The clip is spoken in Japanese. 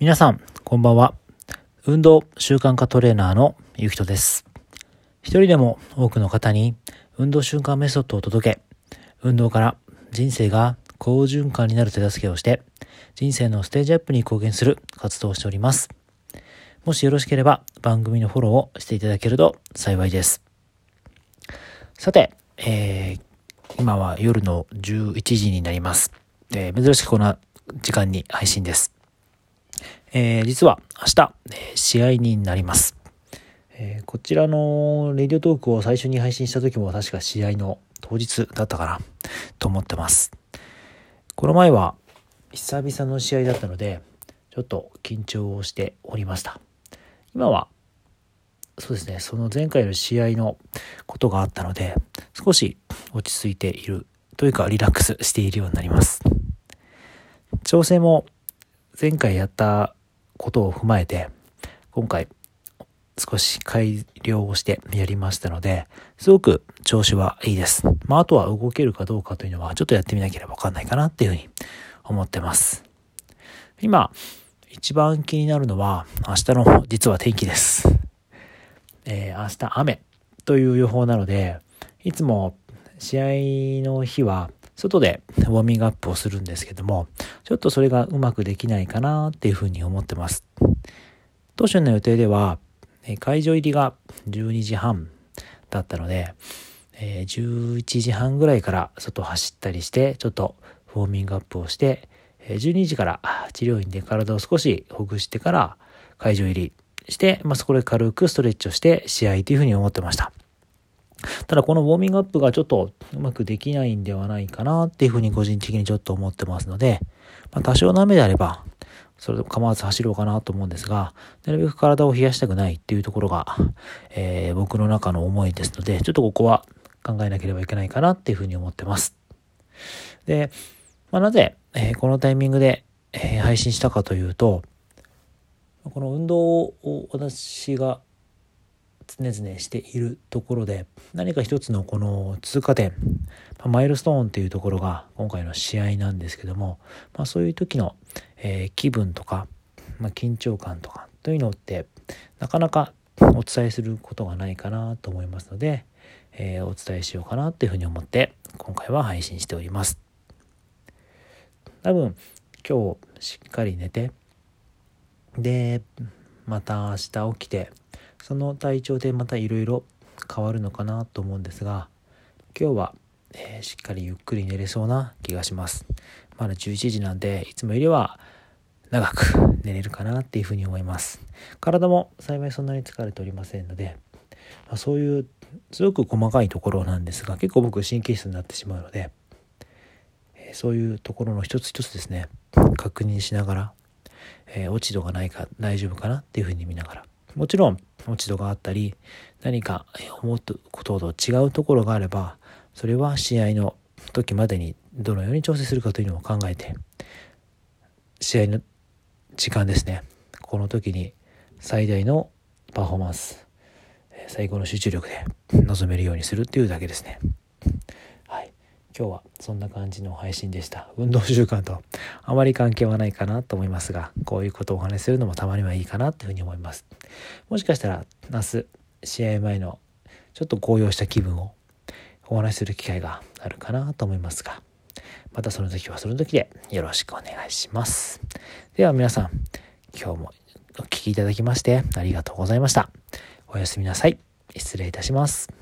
皆さん、こんばんは。運動習慣化トレーナーのゆきとです。一人でも多くの方に運動習慣メソッドを届け、運動から人生が好循環になる手助けをして、人生のステージアップに貢献する活動をしております。もしよろしければ番組のフォローをしていただけると幸いです。さて、えー、今は夜の11時になります。えー、珍しくこんな時間に配信です。えー、実は明日、試合になります。えー、こちらのレディオトークを最初に配信した時も確か試合の当日だったかなと思ってます。この前は久々の試合だったので、ちょっと緊張をしておりました。今は、そうですね、その前回の試合のことがあったので、少し落ち着いているというかリラックスしているようになります。調整も前回やったことを踏まえて、今回少し改良をしてやりましたので、すごく調子はいいです。まあ、あとは動けるかどうかというのは、ちょっとやってみなければわかんないかなっていうふうに思ってます。今、一番気になるのは、明日の実は天気です。えー、明日雨という予報なので、いつも試合の日は外でウォーミングアップをするんですけども、ちょっとそれがうまくできないかなっていうふうに思ってます。当初の予定では、会場入りが12時半だったので、え11時半ぐらいから外走ったりして、ちょっとウォーミングアップをして、12時から治療院で体を少しほぐしてから会場入りして、まあ、そこで軽くストレッチをして試合というふうに思ってました。ただこのウォーミングアップがちょっとうまくできないんではないかなっていうふうに個人的にちょっと思ってますので、まあ、多少の雨であれば、それでも構わず走ろうかなと思うんですが、なるべく体を冷やしたくないっていうところが、えー、僕の中の思いですので、ちょっとここは考えなければいけないかなっていうふうに思ってます。で、まあ、なぜ、えー、このタイミングで、えー、配信したかというと、この運動を私が常々しているところで何か一つのこの通過点マイルストーンっていうところが今回の試合なんですけども、まあ、そういう時の、えー、気分とか、まあ、緊張感とかというのってなかなかお伝えすることがないかなと思いますので、えー、お伝えしようかなっていうふうに思って今回は配信しております。多分今日しっかり寝てでまた明日起きてその体調でまたいろいろ変わるのかなと思うんですが今日は、えー、しっかりゆっくり寝れそうな気がします。まだ11時なんでいつもよりは長く寝れるかなっていうふうに思います。体も幸いそんなに疲れておりませんので、まあ、そういうすごく細かいところなんですが結構僕神経質になってしまうので、え、そういうところの一つ一つですね確認しながら、えー、落ち度がないか大丈夫かなっていうふうに見ながらもちろん落ち度があったり何か思うことと違うところがあればそれは試合の時までにどのように調整するかというのを考えて試合の時間ですねこの時に最大のパフォーマンス最高の集中力で臨めるようにするっていうだけですね。今日はそんな感じの配信でした。運動習慣とあまり関係はないかなと思いますが、こういうことをお話しするのもたまにはいいかなというふうに思います。もしかしたら明日試合前のちょっと高揚した気分をお話しする機会があるかなと思いますが、またその時はその時でよろしくお願いします。では皆さん、今日もお聴きいただきましてありがとうございました。おやすみなさい。失礼いたします。